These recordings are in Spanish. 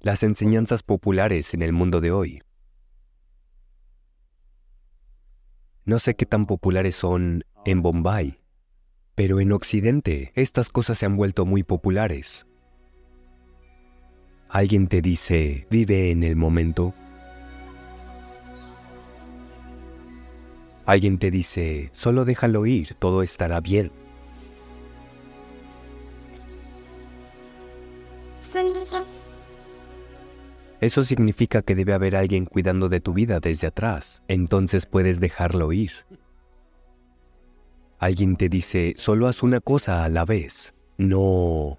las enseñanzas populares en el mundo de hoy. No sé qué tan populares son en Bombay, pero en Occidente estas cosas se han vuelto muy populares. Alguien te dice, vive en el momento. Alguien te dice, solo déjalo ir, todo estará bien. Eso significa que debe haber alguien cuidando de tu vida desde atrás, entonces puedes dejarlo ir. Alguien te dice, solo haz una cosa a la vez. No.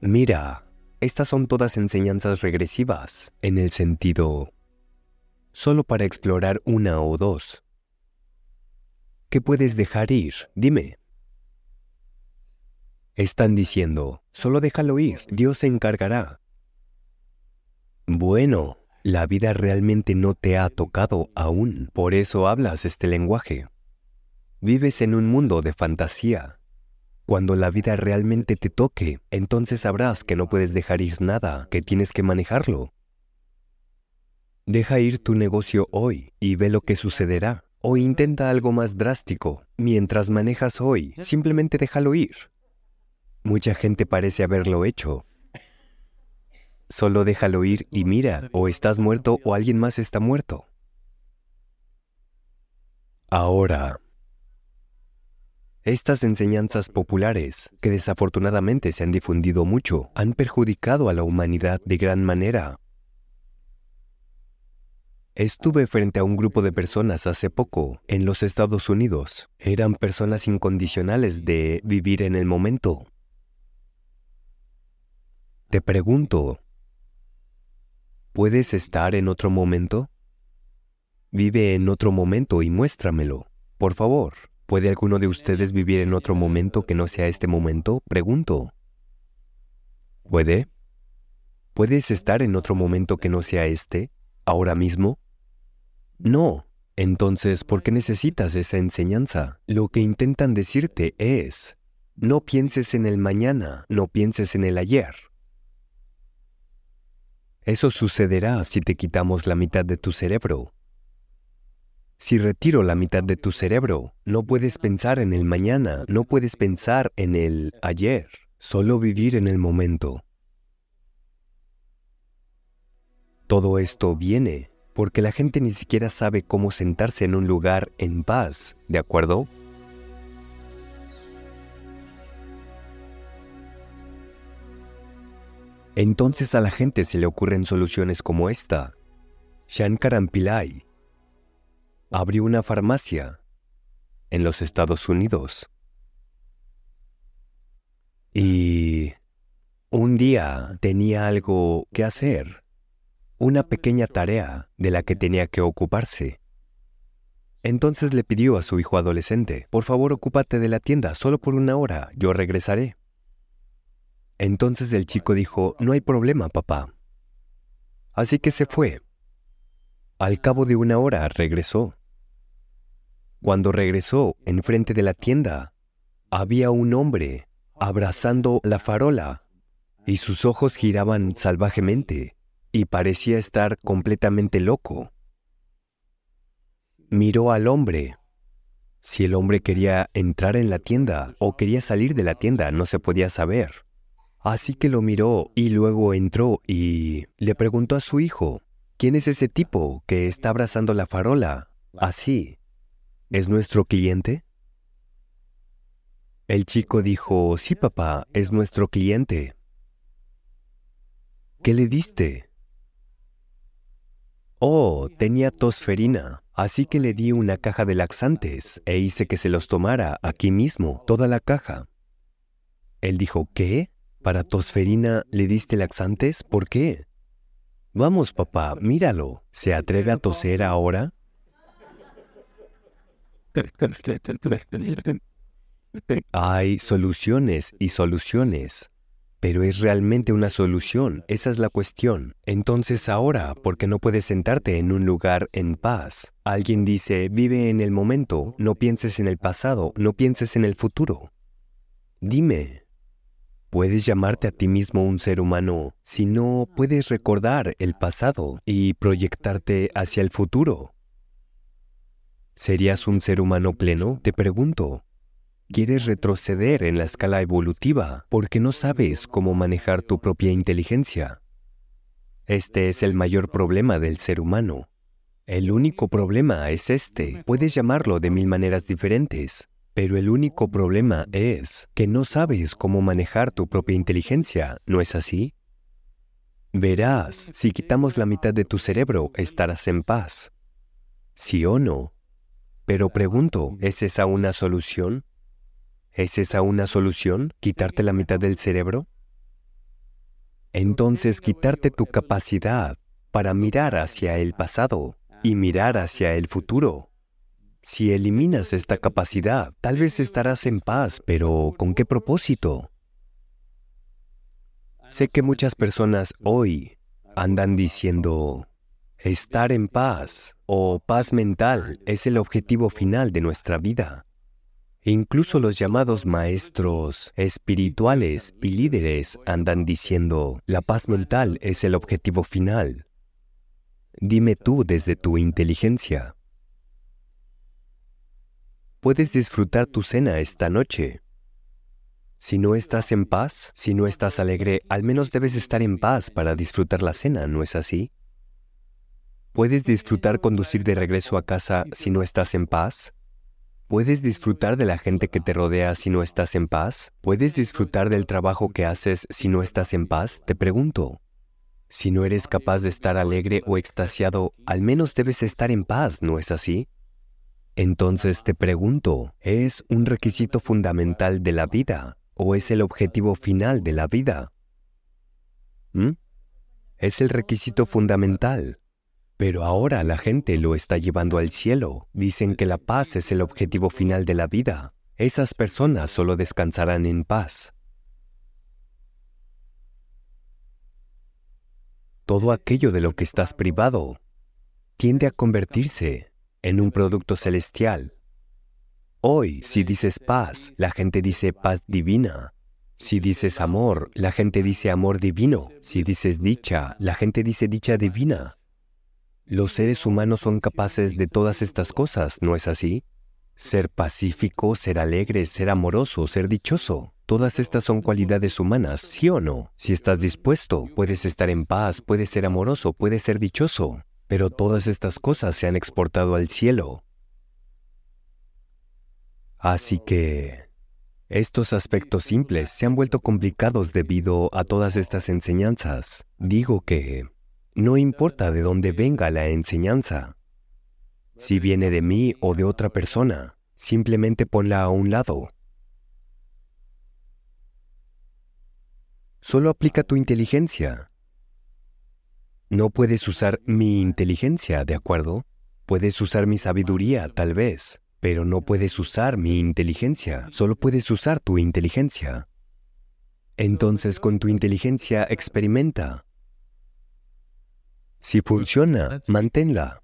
Mira, estas son todas enseñanzas regresivas, en el sentido, solo para explorar una o dos. ¿Qué puedes dejar ir? Dime. Están diciendo, solo déjalo ir, Dios se encargará. Bueno, la vida realmente no te ha tocado aún, por eso hablas este lenguaje. Vives en un mundo de fantasía. Cuando la vida realmente te toque, entonces sabrás que no puedes dejar ir nada, que tienes que manejarlo. Deja ir tu negocio hoy y ve lo que sucederá. O intenta algo más drástico. Mientras manejas hoy, simplemente déjalo ir. Mucha gente parece haberlo hecho. Solo déjalo ir y mira, o estás muerto o alguien más está muerto. Ahora, estas enseñanzas populares, que desafortunadamente se han difundido mucho, han perjudicado a la humanidad de gran manera. Estuve frente a un grupo de personas hace poco en los Estados Unidos. Eran personas incondicionales de vivir en el momento. Te pregunto, ¿puedes estar en otro momento? Vive en otro momento y muéstramelo. Por favor, ¿puede alguno de ustedes vivir en otro momento que no sea este momento? Pregunto. ¿Puede? ¿Puedes estar en otro momento que no sea este, ahora mismo? No. Entonces, ¿por qué necesitas esa enseñanza? Lo que intentan decirte es, no pienses en el mañana, no pienses en el ayer. Eso sucederá si te quitamos la mitad de tu cerebro. Si retiro la mitad de tu cerebro, no puedes pensar en el mañana, no puedes pensar en el ayer, solo vivir en el momento. Todo esto viene porque la gente ni siquiera sabe cómo sentarse en un lugar en paz, ¿de acuerdo? Entonces a la gente se le ocurren soluciones como esta. Shankaran Pillai abrió una farmacia en los Estados Unidos. Y un día tenía algo que hacer, una pequeña tarea de la que tenía que ocuparse. Entonces le pidió a su hijo adolescente, por favor ocúpate de la tienda solo por una hora, yo regresaré. Entonces el chico dijo, no hay problema, papá. Así que se fue. Al cabo de una hora regresó. Cuando regresó, enfrente de la tienda, había un hombre abrazando la farola y sus ojos giraban salvajemente y parecía estar completamente loco. Miró al hombre. Si el hombre quería entrar en la tienda o quería salir de la tienda no se podía saber. Así que lo miró y luego entró y le preguntó a su hijo, ¿quién es ese tipo que está abrazando la farola? Así. ¿Es nuestro cliente? El chico dijo, sí papá, es nuestro cliente. ¿Qué le diste? Oh, tenía tosferina, así que le di una caja de laxantes e hice que se los tomara aquí mismo, toda la caja. Él dijo, ¿qué? ¿Para tosferina le diste laxantes? ¿Por qué? Vamos, papá, míralo. ¿Se atreve a toser ahora? Hay soluciones y soluciones, pero es realmente una solución, esa es la cuestión. Entonces ahora, ¿por qué no puedes sentarte en un lugar en paz? Alguien dice, vive en el momento, no pienses en el pasado, no pienses en el futuro. Dime, Puedes llamarte a ti mismo un ser humano si no puedes recordar el pasado y proyectarte hacia el futuro. ¿Serías un ser humano pleno? Te pregunto. Quieres retroceder en la escala evolutiva porque no sabes cómo manejar tu propia inteligencia. Este es el mayor problema del ser humano. El único problema es este. Puedes llamarlo de mil maneras diferentes, pero el único problema es que no sabes cómo manejar tu propia inteligencia, ¿no es así? Verás, si quitamos la mitad de tu cerebro, estarás en paz. ¿Sí o no? Pero pregunto, ¿es esa una solución? ¿Es esa una solución? ¿Quitarte la mitad del cerebro? Entonces quitarte tu capacidad para mirar hacia el pasado y mirar hacia el futuro. Si eliminas esta capacidad, tal vez estarás en paz, pero ¿con qué propósito? Sé que muchas personas hoy andan diciendo, Estar en paz o paz mental es el objetivo final de nuestra vida. Incluso los llamados maestros espirituales y líderes andan diciendo, la paz mental es el objetivo final. Dime tú desde tu inteligencia. Puedes disfrutar tu cena esta noche. Si no estás en paz, si no estás alegre, al menos debes estar en paz para disfrutar la cena, ¿no es así? ¿Puedes disfrutar conducir de regreso a casa si no estás en paz? ¿Puedes disfrutar de la gente que te rodea si no estás en paz? ¿Puedes disfrutar del trabajo que haces si no estás en paz? Te pregunto. Si no eres capaz de estar alegre o extasiado, al menos debes estar en paz, ¿no es así? Entonces te pregunto, ¿es un requisito fundamental de la vida o es el objetivo final de la vida? ¿Mm? Es el requisito fundamental. Pero ahora la gente lo está llevando al cielo. Dicen que la paz es el objetivo final de la vida. Esas personas solo descansarán en paz. Todo aquello de lo que estás privado tiende a convertirse en un producto celestial. Hoy, si dices paz, la gente dice paz divina. Si dices amor, la gente dice amor divino. Si dices dicha, la gente dice dicha divina. Los seres humanos son capaces de todas estas cosas, ¿no es así? Ser pacífico, ser alegre, ser amoroso, ser dichoso. Todas estas son cualidades humanas, ¿sí o no? Si estás dispuesto, puedes estar en paz, puedes ser amoroso, puedes ser dichoso. Pero todas estas cosas se han exportado al cielo. Así que estos aspectos simples se han vuelto complicados debido a todas estas enseñanzas. Digo que no importa de dónde venga la enseñanza. Si viene de mí o de otra persona, simplemente ponla a un lado. Solo aplica tu inteligencia. No puedes usar mi inteligencia, ¿de acuerdo? Puedes usar mi sabiduría, tal vez, pero no puedes usar mi inteligencia, solo puedes usar tu inteligencia. Entonces con tu inteligencia experimenta, si funciona, manténla.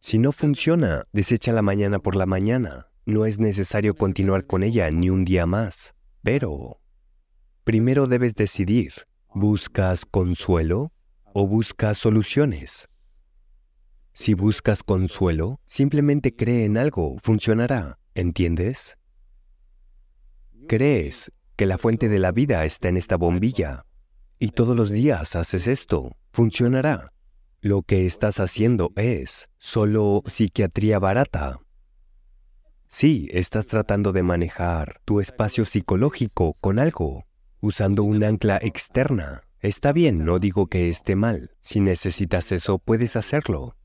Si no funciona, deséchala mañana por la mañana. No es necesario continuar con ella ni un día más. Pero, primero debes decidir, ¿buscas consuelo o buscas soluciones? Si buscas consuelo, simplemente cree en algo, funcionará, ¿entiendes? Crees que la fuente de la vida está en esta bombilla y todos los días haces esto, funcionará. Lo que estás haciendo es solo psiquiatría barata. Sí, estás tratando de manejar tu espacio psicológico con algo, usando un ancla externa. Está bien, no digo que esté mal. Si necesitas eso, puedes hacerlo.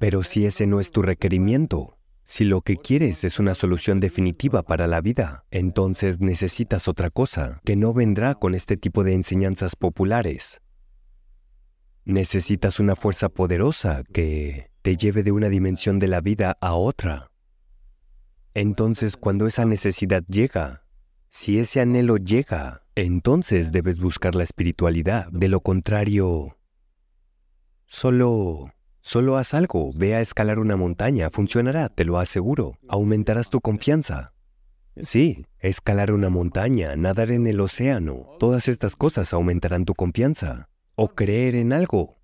Pero si ese no es tu requerimiento, si lo que quieres es una solución definitiva para la vida, entonces necesitas otra cosa que no vendrá con este tipo de enseñanzas populares. Necesitas una fuerza poderosa que te lleve de una dimensión de la vida a otra. Entonces, cuando esa necesidad llega, si ese anhelo llega, entonces debes buscar la espiritualidad. De lo contrario, solo, solo haz algo, ve a escalar una montaña, funcionará, te lo aseguro, aumentarás tu confianza. Sí, escalar una montaña, nadar en el océano, todas estas cosas aumentarán tu confianza. O creer en algo.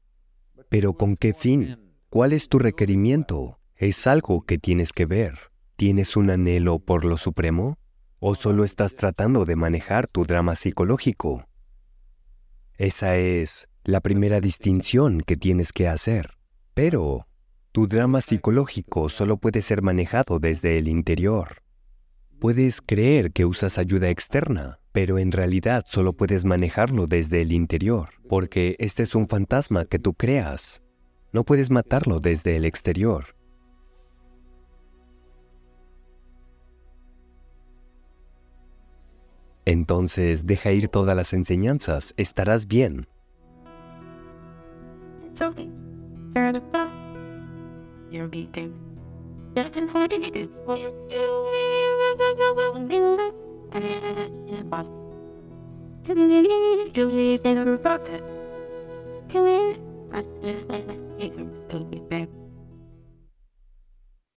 Pero ¿con qué fin? ¿Cuál es tu requerimiento? ¿Es algo que tienes que ver? ¿Tienes un anhelo por lo supremo? ¿O solo estás tratando de manejar tu drama psicológico? Esa es la primera distinción que tienes que hacer. Pero tu drama psicológico solo puede ser manejado desde el interior. Puedes creer que usas ayuda externa, pero en realidad solo puedes manejarlo desde el interior, porque este es un fantasma que tú creas. No puedes matarlo desde el exterior. Entonces deja ir todas las enseñanzas, estarás bien.